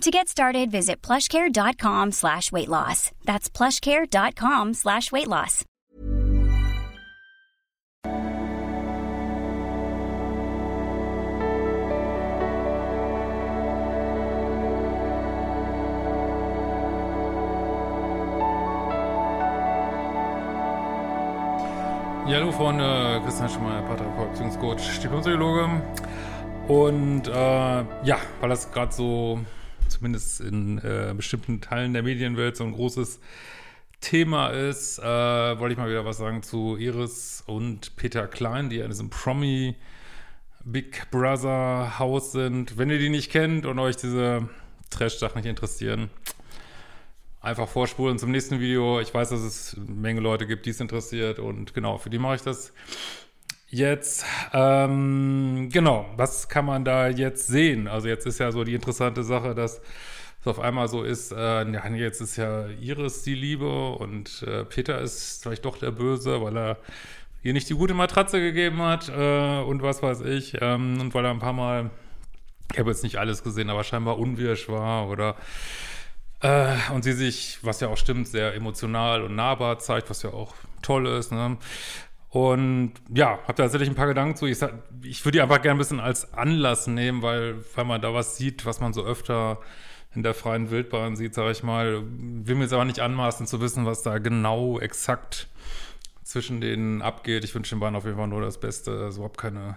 To get started, visit plushcare.com slash weight loss. That's plushcare.com slash weight loss. Ja, hallo Freunde, Christian Schemeier, Paartherapeut, Beziehungscoach, Diplompsychologe. Und äh, ja, weil das gerade so zumindest in äh, bestimmten Teilen der Medienwelt so ein großes Thema ist, äh, wollte ich mal wieder was sagen zu Iris und Peter Klein, die in diesem Promi Big Brother Haus sind. Wenn ihr die nicht kennt und euch diese Trash-Sachen nicht interessieren, einfach vorspulen zum nächsten Video. Ich weiß, dass es eine Menge Leute gibt, die es interessiert und genau, für die mache ich das jetzt. Ähm, genau, was kann man da jetzt sehen? Also jetzt ist ja so die interessante Sache, dass es auf einmal so ist, äh, ja, jetzt ist ja Iris die Liebe und äh, Peter ist vielleicht doch der Böse, weil er ihr nicht die gute Matratze gegeben hat äh, und was weiß ich. Ähm, und weil er ein paar Mal, ich habe jetzt nicht alles gesehen, aber scheinbar unwirsch war oder äh, und sie sich, was ja auch stimmt, sehr emotional und nahbar zeigt, was ja auch toll ist. Ne? Und ja, habe da tatsächlich ein paar Gedanken zu. Ich, ich würde die einfach gerne ein bisschen als Anlass nehmen, weil, weil man da was sieht, was man so öfter in der freien Wildbahn sieht, sage ich mal. Will mir jetzt aber nicht anmaßen zu wissen, was da genau exakt zwischen denen abgeht. Ich wünsche den beiden auf jeden Fall nur das Beste. Also überhaupt keine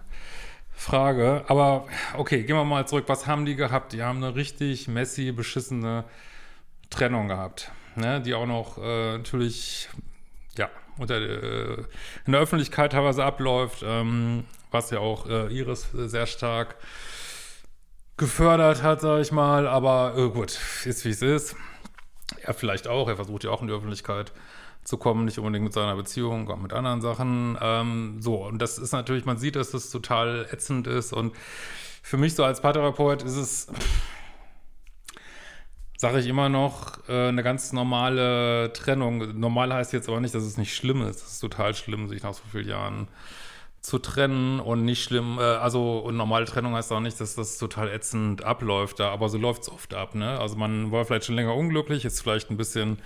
Frage. Aber okay, gehen wir mal zurück. Was haben die gehabt? Die haben eine richtig messy, beschissene Trennung gehabt, ne? die auch noch äh, natürlich ja unter äh, in der Öffentlichkeit teilweise abläuft, ähm, was ja auch äh, Iris sehr stark gefördert hat, sage ich mal. Aber äh, gut, ist wie es ist. Er vielleicht auch. Er versucht ja auch in die Öffentlichkeit zu kommen, nicht unbedingt mit seiner Beziehung, auch mit anderen Sachen. Ähm, so, und das ist natürlich, man sieht, dass das total ätzend ist. Und für mich so als Paartherapeut ist es sage ich immer noch, äh, eine ganz normale Trennung. Normal heißt jetzt aber nicht, dass es nicht schlimm ist. Es ist total schlimm, sich nach so vielen Jahren zu trennen und nicht schlimm, äh, also und normale Trennung heißt auch nicht, dass das total ätzend abläuft da, aber so läuft es oft ab, ne? Also man war vielleicht schon länger unglücklich, ist vielleicht ein bisschen,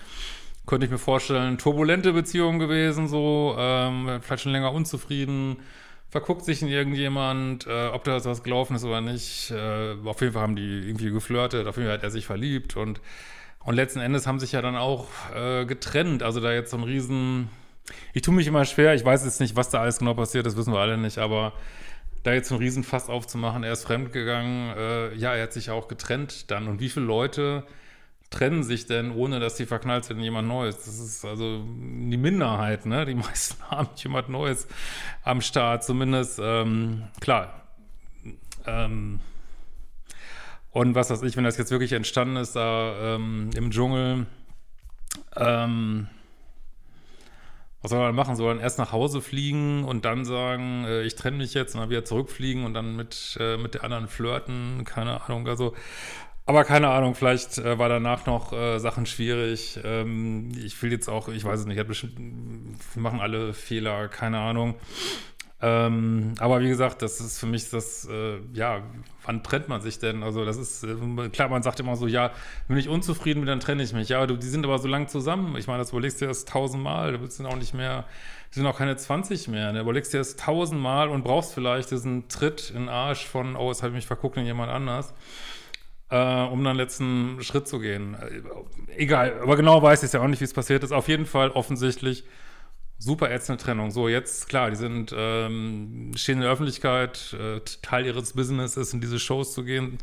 könnte ich mir vorstellen, turbulente Beziehung gewesen, so, ähm, vielleicht schon länger unzufrieden, verguckt sich in irgendjemand, äh, ob da was gelaufen ist oder nicht. Äh, auf jeden Fall haben die irgendwie geflirtet, auf jeden Fall hat er sich verliebt und, und letzten Endes haben sich ja dann auch äh, getrennt. Also da jetzt so ein riesen, ich tue mich immer schwer, ich weiß jetzt nicht, was da alles genau passiert, das wissen wir alle nicht, aber da jetzt so ein Riesenfass aufzumachen, er ist fremdgegangen, äh, ja, er hat sich auch getrennt dann. Und wie viele Leute trennen sich denn, ohne dass sie verknallt sind in jemand Neues? Das ist also die Minderheit, ne? Die meisten haben jemand Neues am Start, zumindest, ähm, klar. Ähm, und was weiß ich, wenn das jetzt wirklich entstanden ist, da ähm, im Dschungel, ähm, was soll man machen? Soll man erst nach Hause fliegen und dann sagen, äh, ich trenne mich jetzt und dann wieder zurückfliegen und dann mit, äh, mit der anderen flirten? Keine Ahnung. Also, aber keine Ahnung, vielleicht äh, war danach noch äh, Sachen schwierig. Ähm, ich will jetzt auch, ich weiß es nicht, bestimmt, wir machen alle Fehler, keine Ahnung. Ähm, aber wie gesagt, das ist für mich das, äh, ja, wann trennt man sich denn? Also das ist, äh, klar, man sagt immer so, ja, wenn ich unzufrieden bin, dann trenne ich mich. Ja, du, die sind aber so lang zusammen. Ich meine, das überlegst du dir das tausendmal, du willst dann auch nicht mehr, die sind auch keine 20 mehr. Ne? Überlegst dir das tausendmal und brauchst vielleicht diesen Tritt in den Arsch von, oh, jetzt habe ich mich verguckt in jemand anders äh, um dann letzten Schritt zu gehen. Äh, egal, aber genau weiß ich ja auch nicht, wie es passiert ist. Auf jeden Fall offensichtlich super ätzende Trennung. So, jetzt, klar, die sind, ähm, stehen in der Öffentlichkeit, äh, Teil ihres Businesses in diese Shows zu gehen.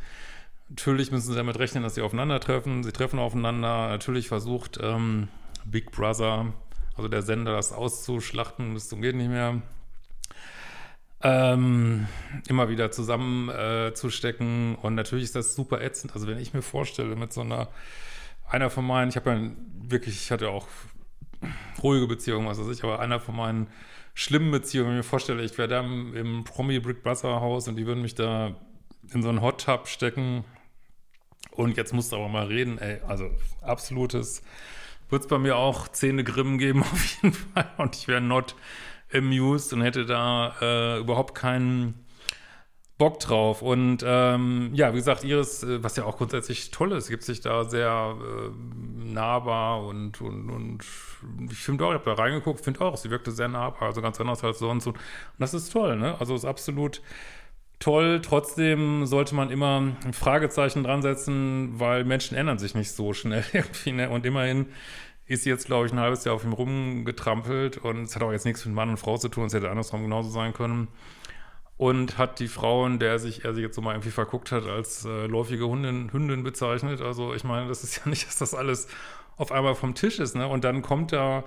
Natürlich müssen sie damit rechnen, dass sie aufeinandertreffen. Sie treffen aufeinander. Natürlich versucht ähm, Big Brother, also der Sender, das auszuschlachten bis zum geht nicht mehr ähm, immer wieder zusammenzustecken. Äh, und natürlich ist das super ätzend. Also wenn ich mir vorstelle, mit so einer, einer von meinen, ich habe ja wirklich, ich hatte auch ruhige Beziehung, was weiß ich, aber einer von meinen schlimmen Beziehungen, wenn ich mir vorstelle, ich wäre da im, im Promi Brick Brother Haus und die würden mich da in so einen Hot Tub stecken und jetzt musst du aber mal reden, ey, also absolutes, wird es bei mir auch Zähne Grimmen geben auf jeden Fall und ich wäre not amused und hätte da äh, überhaupt keinen Bock drauf. Und ähm, ja, wie gesagt, Iris, äh, was ja auch grundsätzlich toll ist, gibt sich da sehr äh, nahbar und, und, und ich finde auch, ich habe da reingeguckt, finde auch, sie wirkte sehr nahbar, also ganz anders als sonst. Und, und das ist toll, ne? Also ist absolut toll. Trotzdem sollte man immer ein Fragezeichen dran setzen, weil Menschen ändern sich nicht so schnell irgendwie, ne? Und immerhin ist jetzt, glaube ich, ein halbes Jahr auf ihm rumgetrampelt und es hat auch jetzt nichts mit Mann und Frau zu tun, es hätte andersrum genauso sein können und hat die Frau, in der sich er sich jetzt so mal irgendwie verguckt hat, als äh, läufige Hündin, Hündin bezeichnet. Also ich meine, das ist ja nicht, dass das alles auf einmal vom Tisch ist, ne? Und dann kommt da,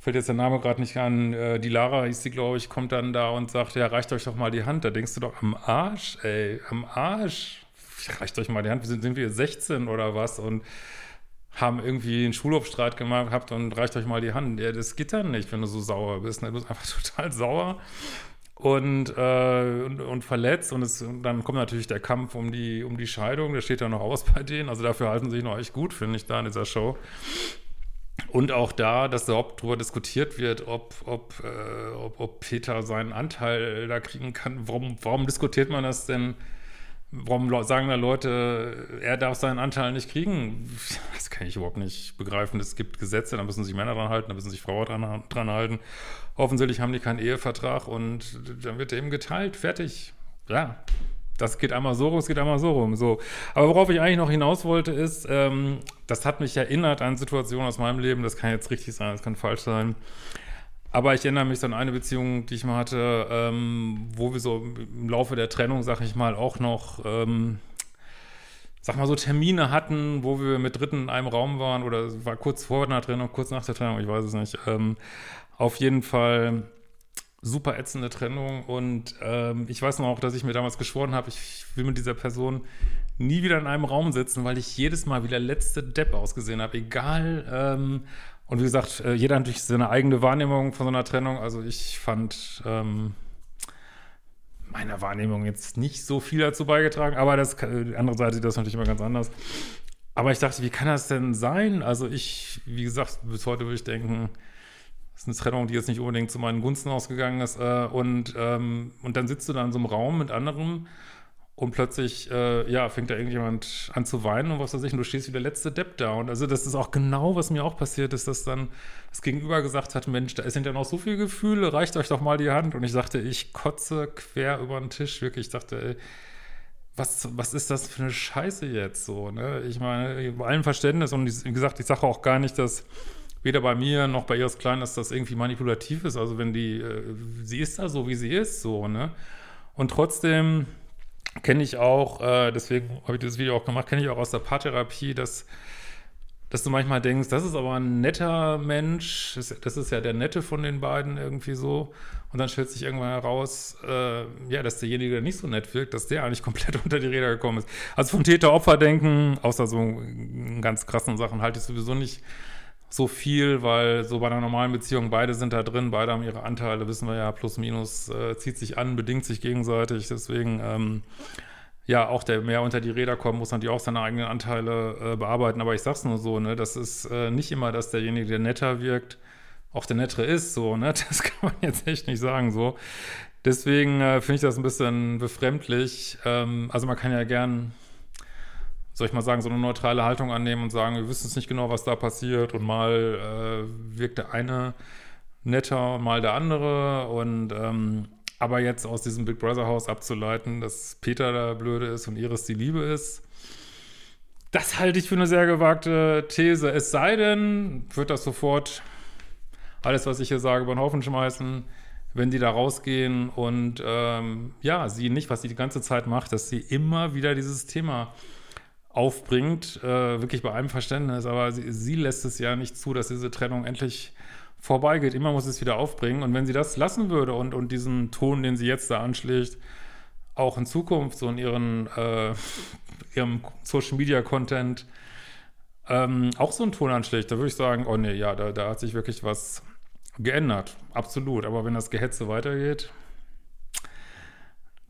fällt jetzt der Name gerade nicht an, äh, die Lara hieß sie, glaube ich, kommt dann da und sagt, ja, reicht euch doch mal die Hand. Da denkst du doch, am Arsch, ey, am Arsch. Reicht euch mal die Hand, sind, sind wir 16 oder was? Und haben irgendwie einen Schulhofstreit gemacht habt und reicht euch mal die Hand. Ja, das geht dann nicht, wenn du so sauer bist. Ne? Du bist einfach total sauer und, äh, und, und, verletzt. Und, es, und dann kommt natürlich der Kampf um die, um die Scheidung. Der steht ja noch aus bei denen. Also dafür halten sie sich noch echt gut, finde ich, da in dieser Show. Und auch da, dass überhaupt darüber diskutiert wird, ob, ob, äh, ob, ob Peter seinen Anteil da kriegen kann. Warum, warum diskutiert man das denn? Warum sagen da Leute, er darf seinen Anteil nicht kriegen? Das kann ich überhaupt nicht begreifen. Es gibt Gesetze, da müssen sich Männer dran halten, da müssen sich Frauen dran, dran halten. Offensichtlich haben die keinen Ehevertrag und dann wird eben geteilt. Fertig. Ja, das geht einmal so rum, es geht einmal so rum. So. Aber worauf ich eigentlich noch hinaus wollte, ist, ähm, das hat mich erinnert an Situationen aus meinem Leben. Das kann jetzt richtig sein, das kann falsch sein. Aber ich erinnere mich an eine Beziehung, die ich mal hatte, ähm, wo wir so im Laufe der Trennung, sag ich mal, auch noch, ähm, sag mal so Termine hatten, wo wir mit Dritten in einem Raum waren oder war kurz vor der Trennung, kurz nach der Trennung, ich weiß es nicht. Ähm, auf jeden Fall super ätzende Trennung und ähm, ich weiß noch auch, dass ich mir damals geschworen habe, ich will mit dieser Person nie wieder in einem Raum sitzen, weil ich jedes Mal wie der letzte Depp ausgesehen habe, egal. Und wie gesagt, äh, jeder hat natürlich seine eigene Wahrnehmung von so einer Trennung. Also ich fand ähm, meiner Wahrnehmung jetzt nicht so viel dazu beigetragen, aber das, die andere Seite sieht das natürlich immer ganz anders. Aber ich dachte, wie kann das denn sein? Also ich, wie gesagt, bis heute würde ich denken, das ist eine Trennung, die jetzt nicht unbedingt zu meinen Gunsten ausgegangen ist. Äh, und, ähm, und dann sitzt du da in so einem Raum mit anderen und plötzlich, äh, ja, fängt da irgendjemand an zu weinen und was weiß ich, und du stehst wie der letzte Depp da. Und also das ist auch genau, was mir auch passiert ist, dass dann das Gegenüber gesagt hat, Mensch, da sind ja noch so viele Gefühle, reicht euch doch mal die Hand. Und ich dachte, ich kotze quer über den Tisch, wirklich. Ich dachte, ey, was, was ist das für eine Scheiße jetzt so, ne? Ich meine, bei allem Verständnis und wie gesagt, ich sage auch gar nicht, dass weder bei mir noch bei Iris Klein, dass das irgendwie manipulativ ist. Also wenn die, äh, sie ist da so, wie sie ist, so, ne? Und trotzdem kenne ich auch, äh, deswegen habe ich dieses Video auch gemacht, kenne ich auch aus der Paartherapie, dass, dass du manchmal denkst, das ist aber ein netter Mensch, das, das ist ja der Nette von den beiden irgendwie so. Und dann stellt sich irgendwann heraus, äh, ja, dass derjenige, der nicht so nett wirkt, dass der eigentlich komplett unter die Räder gekommen ist. Also vom Täter-Opfer-Denken, außer so ganz krassen Sachen, halte ich sowieso nicht so viel, weil so bei einer normalen Beziehung beide sind da drin, beide haben ihre Anteile, wissen wir ja, plus minus, äh, zieht sich an, bedingt sich gegenseitig. Deswegen, ähm, ja, auch der mehr unter die Räder kommt, muss natürlich auch seine eigenen Anteile äh, bearbeiten. Aber ich sag's nur so, ne, das ist äh, nicht immer, dass derjenige, der netter wirkt, auch der nettere ist, so, ne? Das kann man jetzt echt nicht sagen, so. Deswegen äh, finde ich das ein bisschen befremdlich. Ähm, also man kann ja gern soll ich mal sagen, so eine neutrale Haltung annehmen und sagen, wir wissen es nicht genau, was da passiert und mal äh, wirkt der eine netter mal der andere und ähm, aber jetzt aus diesem Big Brother Haus abzuleiten, dass Peter der Blöde ist und Iris die Liebe ist, das halte ich für eine sehr gewagte These. Es sei denn, wird das sofort alles, was ich hier sage, über den Haufen schmeißen, wenn die da rausgehen und ähm, ja, sie nicht, was sie die ganze Zeit macht, dass sie immer wieder dieses Thema aufbringt, äh, wirklich bei allem Verständnis, aber sie, sie, lässt es ja nicht zu, dass diese Trennung endlich vorbeigeht. Immer muss es wieder aufbringen. Und wenn sie das lassen würde und, und diesen Ton, den sie jetzt da anschlägt, auch in Zukunft so in ihren, äh, ihrem Social Media Content Ähm, auch so ein Tonanschlag, da würde ich sagen, oh nee, ja, da, da hat sich wirklich was geändert. Absolut. Aber wenn das Gehetze weitergeht,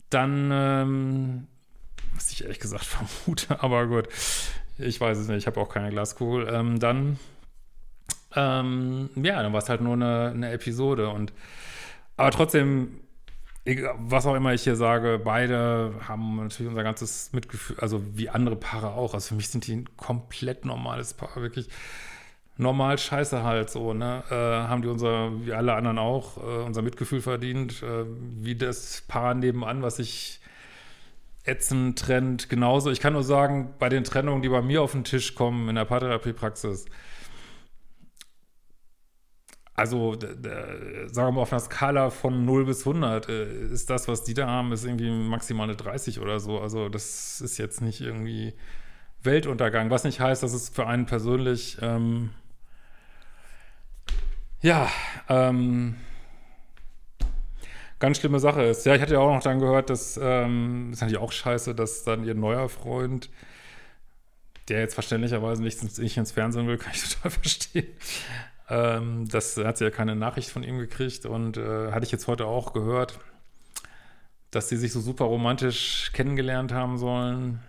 dann, ähm, was ich ehrlich gesagt vermute, aber gut, ich weiß es nicht, ich habe auch keine Glaskugel, ähm, dann, ähm, ja, dann war es halt nur eine, eine Episode und, aber trotzdem, was auch immer ich hier sage, beide haben natürlich unser ganzes Mitgefühl, also wie andere Paare auch. Also für mich sind die ein komplett normales Paar, wirklich normal scheiße halt so, ne? Äh, haben die unser, wie alle anderen auch, äh, unser Mitgefühl verdient, äh, wie das Paar nebenan, was sich ätzend trennt, genauso. Ich kann nur sagen, bei den Trennungen, die bei mir auf den Tisch kommen in der Paartherapiepraxis, also, sagen wir mal, auf einer Skala von 0 bis 100 äh, ist das, was die da haben, ist irgendwie maximal eine 30 oder so. Also, das ist jetzt nicht irgendwie Weltuntergang. Was nicht heißt, dass es für einen persönlich, ähm, ja, ähm, ganz schlimme Sache ist. Ja, ich hatte ja auch noch dann gehört, dass, ähm, ist natürlich auch scheiße, dass dann ihr neuer Freund, der jetzt verständlicherweise nicht, nicht ins Fernsehen will, kann ich total verstehen, ähm, das hat sie ja keine Nachricht von ihm gekriegt und äh, hatte ich jetzt heute auch gehört, dass sie sich so super romantisch kennengelernt haben sollen.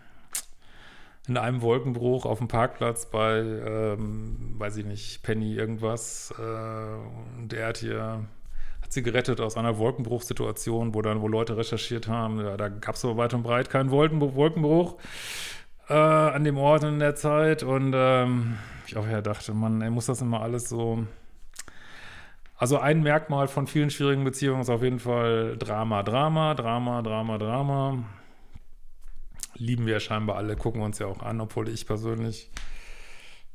In einem Wolkenbruch auf dem Parkplatz bei, ähm, weiß ich nicht, Penny irgendwas. Äh, und er hat hier, hat sie gerettet aus einer Wolkenbruchsituation, wo dann, wo Leute recherchiert haben, ja, da gab es aber weit und breit keinen Wolkenbruch äh, an dem Ort in der Zeit und ähm, ich auch ja dachte, man, er muss das immer alles so. Also ein Merkmal von vielen schwierigen Beziehungen ist auf jeden Fall Drama, Drama, Drama, Drama, Drama. Lieben wir scheinbar alle, gucken uns ja auch an, obwohl ich persönlich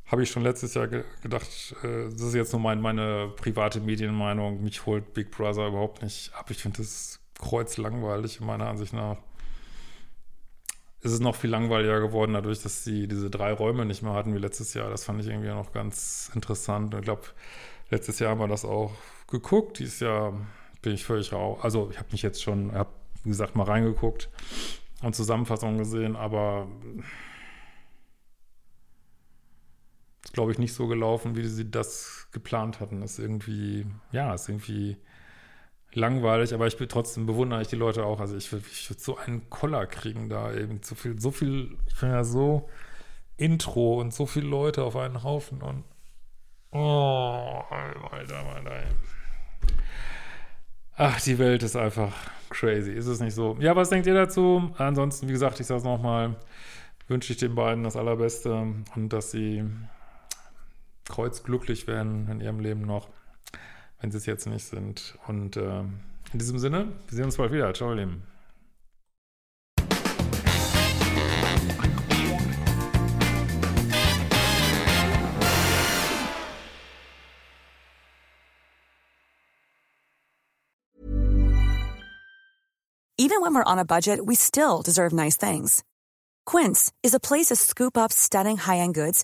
habe ich schon letztes Jahr ge gedacht, äh, das ist jetzt nur mein, meine private Medienmeinung, mich holt Big Brother überhaupt nicht ab. Ich finde das kreuzlangweilig, meiner Ansicht nach ist es noch viel langweiliger geworden, dadurch, dass sie diese drei Räume nicht mehr hatten wie letztes Jahr. Das fand ich irgendwie noch ganz interessant. Und ich glaube, letztes Jahr haben wir das auch geguckt. Dieses Jahr bin ich völlig rau. Also ich habe mich jetzt schon, habe wie gesagt mal reingeguckt und Zusammenfassungen gesehen, aber glaube ich nicht so gelaufen, wie sie das geplant hatten. Das ist irgendwie, ja, ist irgendwie langweilig, aber ich bin trotzdem bewundere ich die Leute auch. Also ich würde würd so einen Koller kriegen da eben zu viel, so viel, ich finde ja so Intro und so viele Leute auf einen Haufen und oh, Alter, Alter. Ach, die Welt ist einfach crazy. Ist es nicht so? Ja, was denkt ihr dazu? Ansonsten, wie gesagt, ich sage es nochmal, wünsche ich den beiden das Allerbeste und dass sie kreuzglücklich werden in ihrem Leben noch wenn sie es jetzt nicht sind. Und äh, in diesem Sinne, wir sehen uns bald wieder. Ciao, ihr Lieben. Even when we're on a budget, we still deserve nice things. Quince is a place to scoop up stunning high-end goods